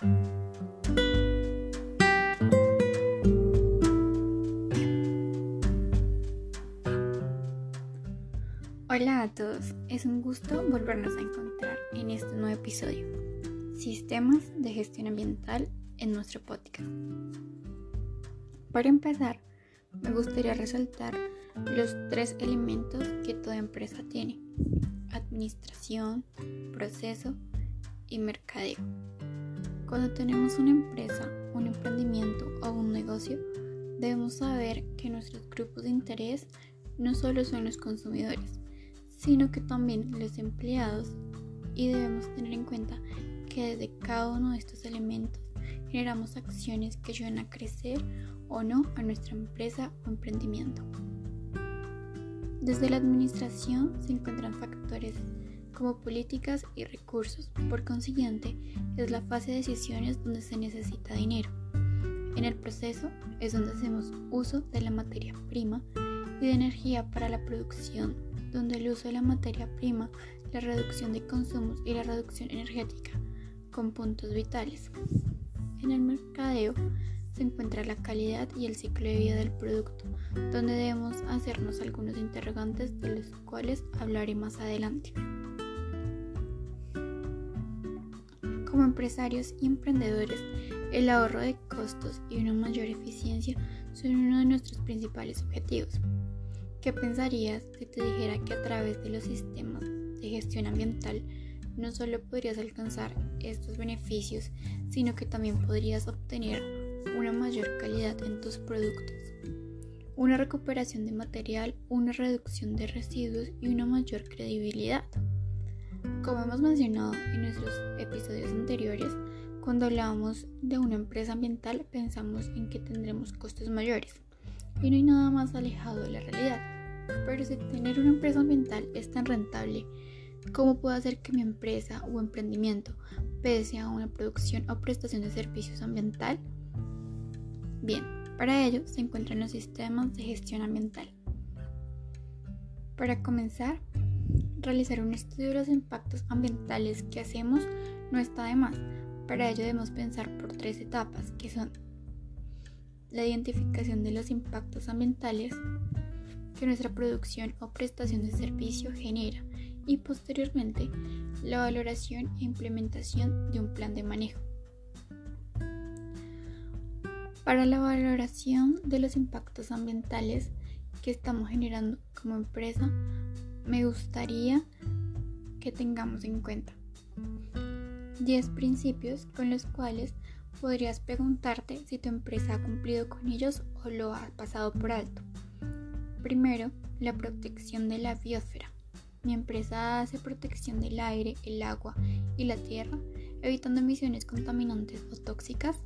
Hola a todos, es un gusto volvernos a encontrar en este nuevo episodio, Sistemas de Gestión Ambiental en nuestro podcast. Para empezar, me gustaría resaltar los tres elementos que toda empresa tiene, administración, proceso y mercadeo. Cuando tenemos una empresa, un emprendimiento o un negocio, debemos saber que nuestros grupos de interés no solo son los consumidores, sino que también los empleados y debemos tener en cuenta que desde cada uno de estos elementos generamos acciones que ayuden a crecer o no a nuestra empresa o emprendimiento. Desde la administración se encuentran factores como políticas y recursos, por consiguiente es la fase de decisiones donde se necesita dinero. En el proceso es donde hacemos uso de la materia prima y de energía para la producción donde el uso de la materia prima, la reducción de consumos y la reducción energética, con puntos vitales. En el mercadeo se encuentra la calidad y el ciclo de vida del producto, donde debemos hacernos algunos interrogantes de los cuales hablaré más adelante. Como empresarios y emprendedores, el ahorro de costos y una mayor eficiencia son uno de nuestros principales objetivos. ¿Qué pensarías si te dijera que a través de los sistemas de gestión ambiental no solo podrías alcanzar estos beneficios, sino que también podrías obtener una mayor calidad en tus productos, una recuperación de material, una reducción de residuos y una mayor credibilidad? Como hemos mencionado en nuestros episodios anteriores, cuando hablamos de una empresa ambiental pensamos en que tendremos costos mayores y no hay nada más alejado de la realidad. Pero si tener una empresa ambiental es tan rentable, ¿cómo puedo hacer que mi empresa o emprendimiento pese a una producción o prestación de servicios ambiental? Bien, para ello se encuentran los sistemas de gestión ambiental. Para comenzar, realizar un estudio de los impactos ambientales que hacemos no está de más. Para ello debemos pensar por tres etapas, que son la identificación de los impactos ambientales, que nuestra producción o prestación de servicio genera y posteriormente la valoración e implementación de un plan de manejo. Para la valoración de los impactos ambientales que estamos generando como empresa, me gustaría que tengamos en cuenta 10 principios con los cuales podrías preguntarte si tu empresa ha cumplido con ellos o lo ha pasado por alto. Primero, la protección de la biosfera. Mi empresa hace protección del aire, el agua y la tierra, evitando emisiones contaminantes o tóxicas.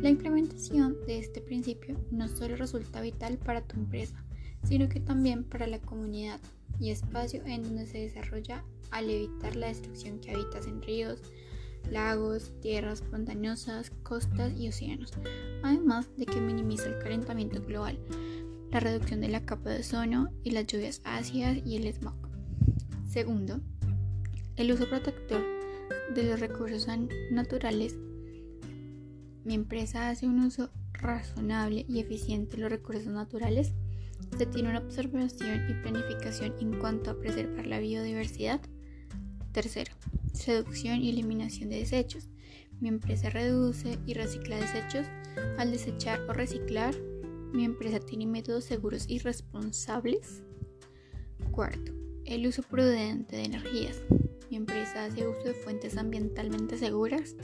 La implementación de este principio no solo resulta vital para tu empresa, sino que también para la comunidad y espacio en donde se desarrolla al evitar la destrucción que habitas en ríos, lagos, tierras montañosas, costas y océanos, además de que minimiza el calentamiento global, la reducción de la capa de ozono y las lluvias ácidas y el smog. Segundo, el uso protector de los recursos naturales. Mi empresa hace un uso razonable y eficiente de los recursos naturales. Se tiene una observación y planificación en cuanto a preservar la biodiversidad. Tercero, reducción y eliminación de desechos. Mi empresa reduce y recicla desechos al desechar o reciclar mi empresa tiene métodos seguros y responsables. Cuarto, el uso prudente de energías. Mi empresa hace uso de fuentes ambientalmente seguras.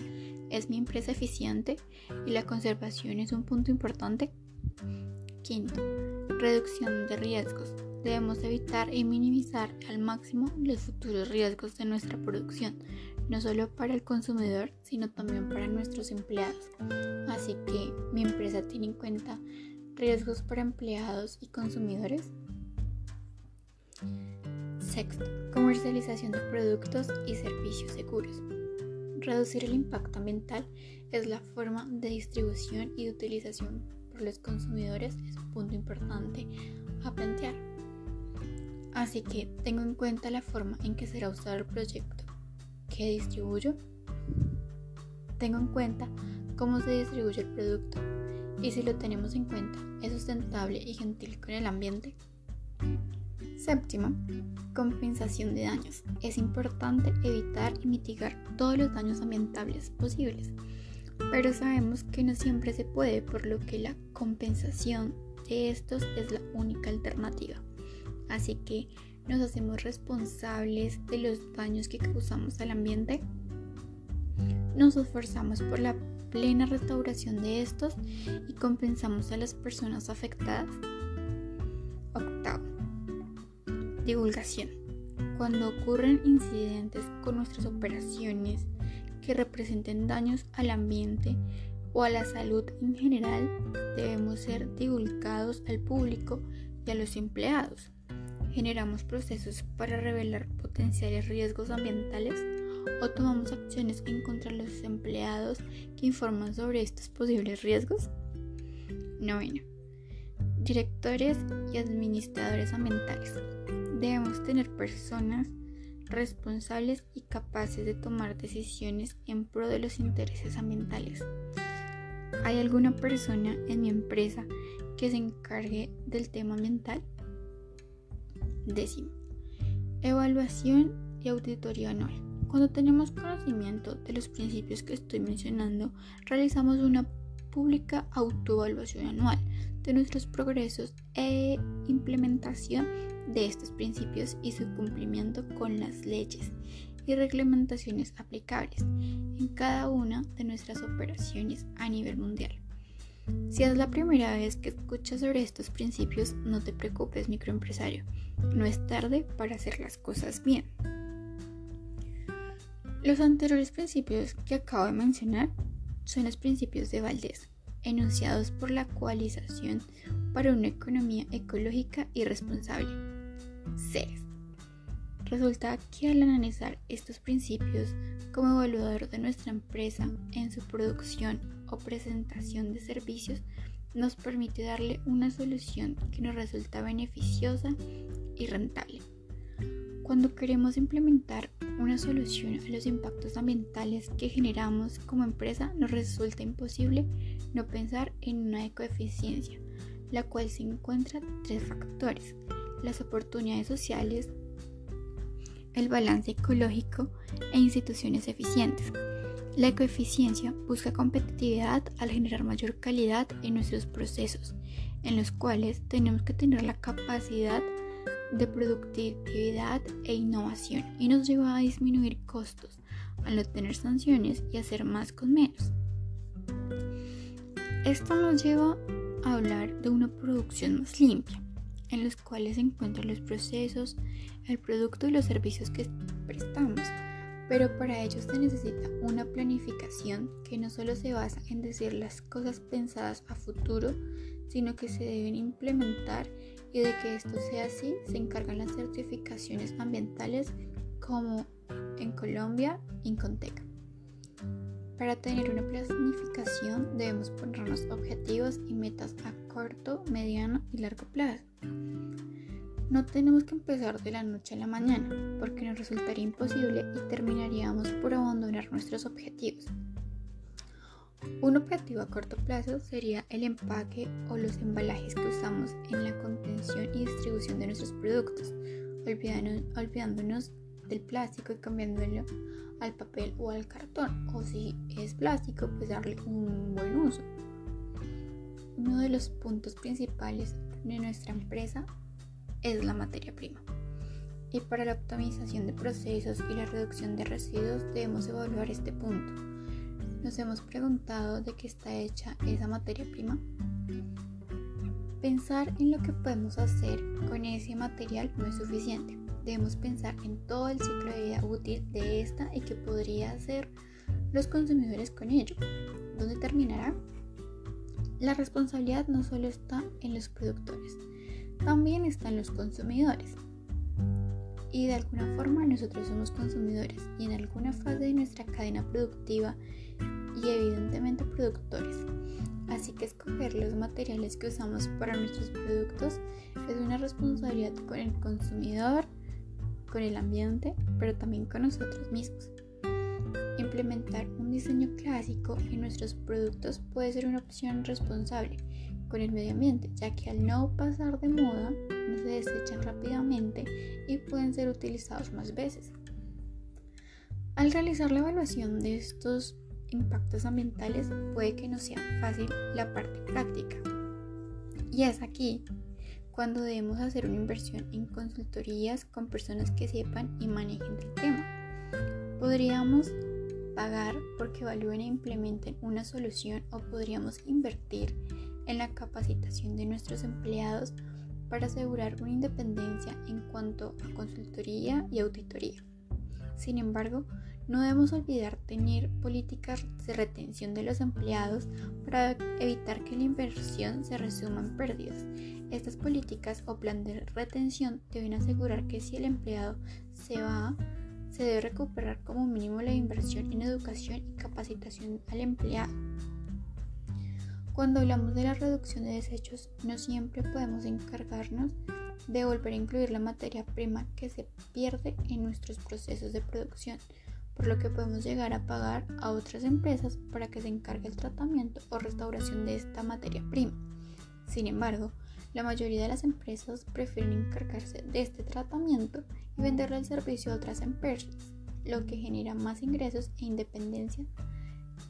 Es mi empresa eficiente y la conservación es un punto importante. Quinto, reducción de riesgos. Debemos evitar y minimizar al máximo los futuros riesgos de nuestra producción, no solo para el consumidor, sino también para nuestros empleados. Así que mi empresa tiene en cuenta riesgos para empleados y consumidores. Sexto, comercialización de productos y servicios seguros. Reducir el impacto ambiental es la forma de distribución y de utilización por los consumidores, es un punto importante a plantear. Así que tengo en cuenta la forma en que será usado el proyecto que distribuyo. Tengo en cuenta cómo se distribuye el producto y si lo tenemos en cuenta, ¿es sustentable y gentil con el ambiente? Séptimo, compensación de daños. Es importante evitar y mitigar todos los daños ambientales posibles, pero sabemos que no siempre se puede, por lo que la compensación de estos es la única alternativa. Así que nos hacemos responsables de los daños que causamos al ambiente. Nos esforzamos por la plena restauración de estos y compensamos a las personas afectadas. Octavo. Divulgación. Cuando ocurren incidentes con nuestras operaciones que representen daños al ambiente o a la salud en general, debemos ser divulgados al público y a los empleados. Generamos procesos para revelar potenciales riesgos ambientales o tomamos acciones en contra de los empleados que informan sobre estos posibles riesgos? Noveno. Directores y administradores ambientales. Debemos tener personas responsables y capaces de tomar decisiones en pro de los intereses ambientales. ¿Hay alguna persona en mi empresa que se encargue del tema ambiental? Décimo. Evaluación y auditoría anual. Cuando tenemos conocimiento de los principios que estoy mencionando, realizamos una pública autoevaluación anual de nuestros progresos e implementación de estos principios y su cumplimiento con las leyes y reglamentaciones aplicables en cada una de nuestras operaciones a nivel mundial. Si es la primera vez que escuchas sobre estos principios, no te preocupes microempresario, no es tarde para hacer las cosas bien. Los anteriores principios que acabo de mencionar son los principios de Valdés, enunciados por la Coalización para una Economía Ecológica y Responsable, CERES. Resulta que al analizar estos principios como evaluador de nuestra empresa en su producción o presentación de servicios, nos permite darle una solución que nos resulta beneficiosa y rentable. Cuando queremos implementar una solución a los impactos ambientales que generamos como empresa, nos resulta imposible no pensar en una ecoeficiencia, la cual se encuentra tres factores, las oportunidades sociales, el balance ecológico e instituciones eficientes. La ecoeficiencia busca competitividad al generar mayor calidad en nuestros procesos, en los cuales tenemos que tener la capacidad de productividad e innovación y nos lleva a disminuir costos al no tener sanciones y hacer más con menos. Esto nos lleva a hablar de una producción más limpia, en los cuales se encuentran los procesos, el producto y los servicios que prestamos, pero para ello se necesita una planificación que no solo se basa en decir las cosas pensadas a futuro, sino que se deben implementar y de que esto sea así se encargan las certificaciones ambientales como en Colombia Incontec. Para tener una planificación debemos ponernos objetivos y metas a corto, mediano y largo plazo. No tenemos que empezar de la noche a la mañana porque nos resultaría imposible y terminaríamos por abandonar nuestros objetivos. Un objetivo a corto plazo sería el empaque o los embalajes que usamos en la contención y distribución de nuestros productos, olvidándonos del plástico y cambiándolo al papel o al cartón, o si es plástico, pues darle un buen uso. Uno de los puntos principales de nuestra empresa es la materia prima. Y para la optimización de procesos y la reducción de residuos debemos evaluar este punto ¿Nos hemos preguntado de qué está hecha esa materia prima? Pensar en lo que podemos hacer con ese material no es suficiente. Debemos pensar en todo el ciclo de vida útil de esta y qué podría hacer los consumidores con ello. ¿Dónde terminará? La responsabilidad no solo está en los productores, también está en los consumidores. Y de alguna forma nosotros somos consumidores y en alguna fase de nuestra cadena productiva y evidentemente productores. Así que escoger los materiales que usamos para nuestros productos es una responsabilidad con el consumidor, con el ambiente, pero también con nosotros mismos. Implementar un diseño clásico en nuestros productos puede ser una opción responsable con el medio ambiente, ya que al no pasar de moda no se desechan rápidamente y pueden ser utilizados más veces. Al realizar la evaluación de estos impactos ambientales puede que no sea fácil la parte práctica. Y es aquí cuando debemos hacer una inversión en consultorías con personas que sepan y manejen el tema. Podríamos pagar porque evalúen e implementen una solución o podríamos invertir en la capacitación de nuestros empleados para asegurar una independencia en cuanto a consultoría y auditoría. Sin embargo, no debemos olvidar tener políticas de retención de los empleados para evitar que la inversión se resuma en pérdidas. Estas políticas o plan de retención deben asegurar que si el empleado se va, se debe recuperar como mínimo la inversión en educación y capacitación al empleado. Cuando hablamos de la reducción de desechos, no siempre podemos encargarnos de volver a incluir la materia prima que se pierde en nuestros procesos de producción por lo que podemos llegar a pagar a otras empresas para que se encargue el tratamiento o restauración de esta materia prima. Sin embargo, la mayoría de las empresas prefieren encargarse de este tratamiento y venderle el servicio a otras empresas, lo que genera más ingresos e independencia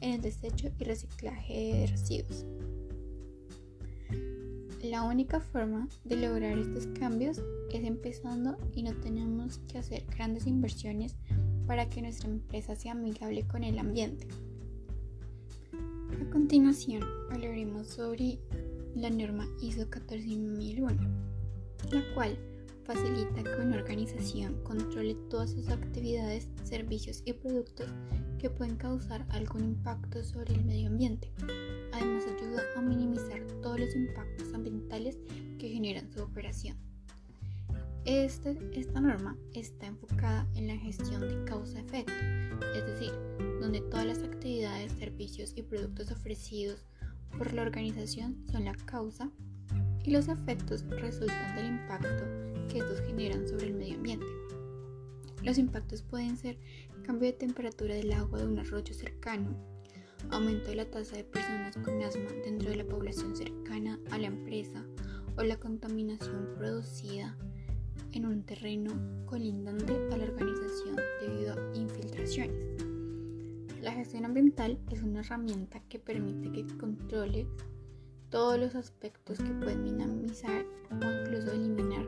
en el desecho y reciclaje de residuos. La única forma de lograr estos cambios es empezando y no tenemos que hacer grandes inversiones para que nuestra empresa sea amigable con el ambiente. A continuación, hablaremos sobre la norma ISO 14001, la cual facilita que una organización controle todas sus actividades, servicios y productos que pueden causar algún impacto sobre el medio ambiente. Además ayuda a minimizar todos los impactos ambientales que generan su operación. Este, esta norma está enfocada en la gestión de causa-efecto, es decir, donde todas las actividades, servicios y productos ofrecidos por la organización son la causa y los efectos resultan del impacto que estos generan sobre el medio ambiente. Los impactos pueden ser cambio de temperatura del agua de un arroyo cercano, aumento de la tasa de personas con asma dentro de la población cercana a la empresa o la contaminación producida en un terreno colindante a la organización debido a infiltraciones. La gestión ambiental es una herramienta que permite que controle todos los aspectos que pueden minimizar o incluso eliminar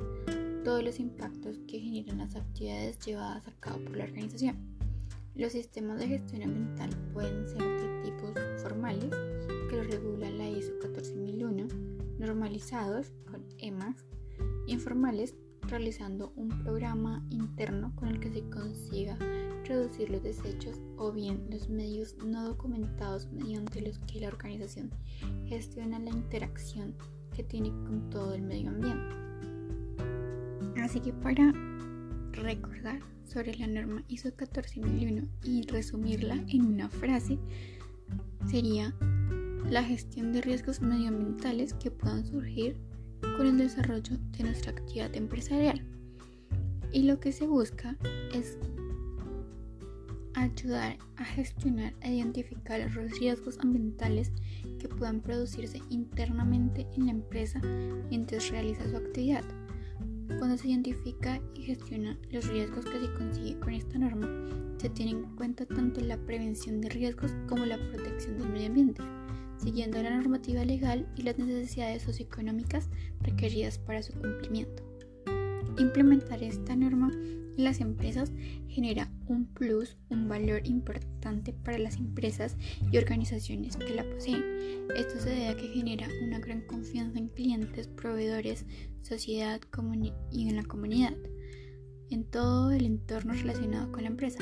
todos los impactos que generan las actividades llevadas a cabo por la organización. Los sistemas de gestión ambiental pueden ser de tipos formales, que los regula la ISO 14001, normalizados con EMAS, informales realizando un programa interno con el que se consiga reducir los desechos o bien los medios no documentados mediante los que la organización gestiona la interacción que tiene con todo el medio ambiente. Así que para recordar sobre la norma ISO 14001 y resumirla en una frase sería la gestión de riesgos medioambientales que puedan surgir con el desarrollo de nuestra actividad empresarial. Y lo que se busca es ayudar a gestionar e identificar los riesgos ambientales que puedan producirse internamente en la empresa mientras realiza su actividad. Cuando se identifica y gestiona los riesgos que se consigue con esta norma, se tiene en cuenta tanto la prevención de riesgos como la protección del medio ambiente siguiendo la normativa legal y las necesidades socioeconómicas requeridas para su cumplimiento. Implementar esta norma las empresas genera un plus, un valor importante para las empresas y organizaciones que la poseen. Esto se debe a que genera una gran confianza en clientes, proveedores, sociedad y en la comunidad, en todo el entorno relacionado con la empresa.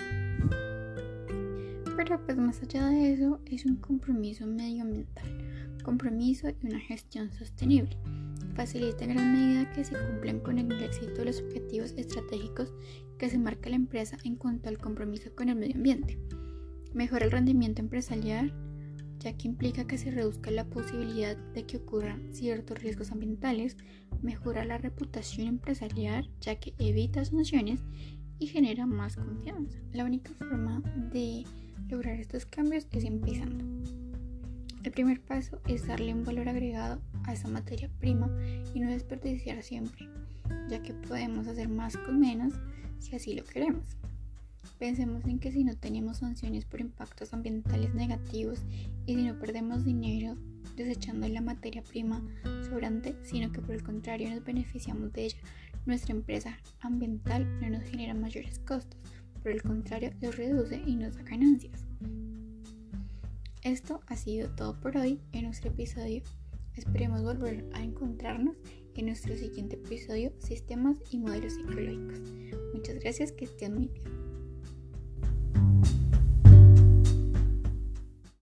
Pero pues más allá de eso es un compromiso medioambiental, compromiso y una gestión sostenible. Facilita en gran medida que se cumplan con el éxito los objetivos estratégicos que se marca la empresa en cuanto al compromiso con el medio ambiente. Mejora el rendimiento empresarial, ya que implica que se reduzca la posibilidad de que ocurran ciertos riesgos ambientales, mejora la reputación empresarial, ya que evita sanciones y genera más confianza. La única forma de lograr estos cambios es empezando. El primer paso es darle un valor agregado a esa materia prima y no desperdiciar siempre, ya que podemos hacer más con menos si así lo queremos. Pensemos en que si no tenemos sanciones por impactos ambientales negativos y si no perdemos dinero desechando la materia prima sobrante, sino que por el contrario nos beneficiamos de ella, nuestra empresa ambiental no nos genera mayores costos, por el contrario los reduce y nos da ganancias. Esto ha sido todo por hoy en nuestro episodio. Esperemos volver a encontrarnos en nuestro siguiente episodio, Sistemas y Modelos Psicológicos. Muchas gracias, que estén muy bien.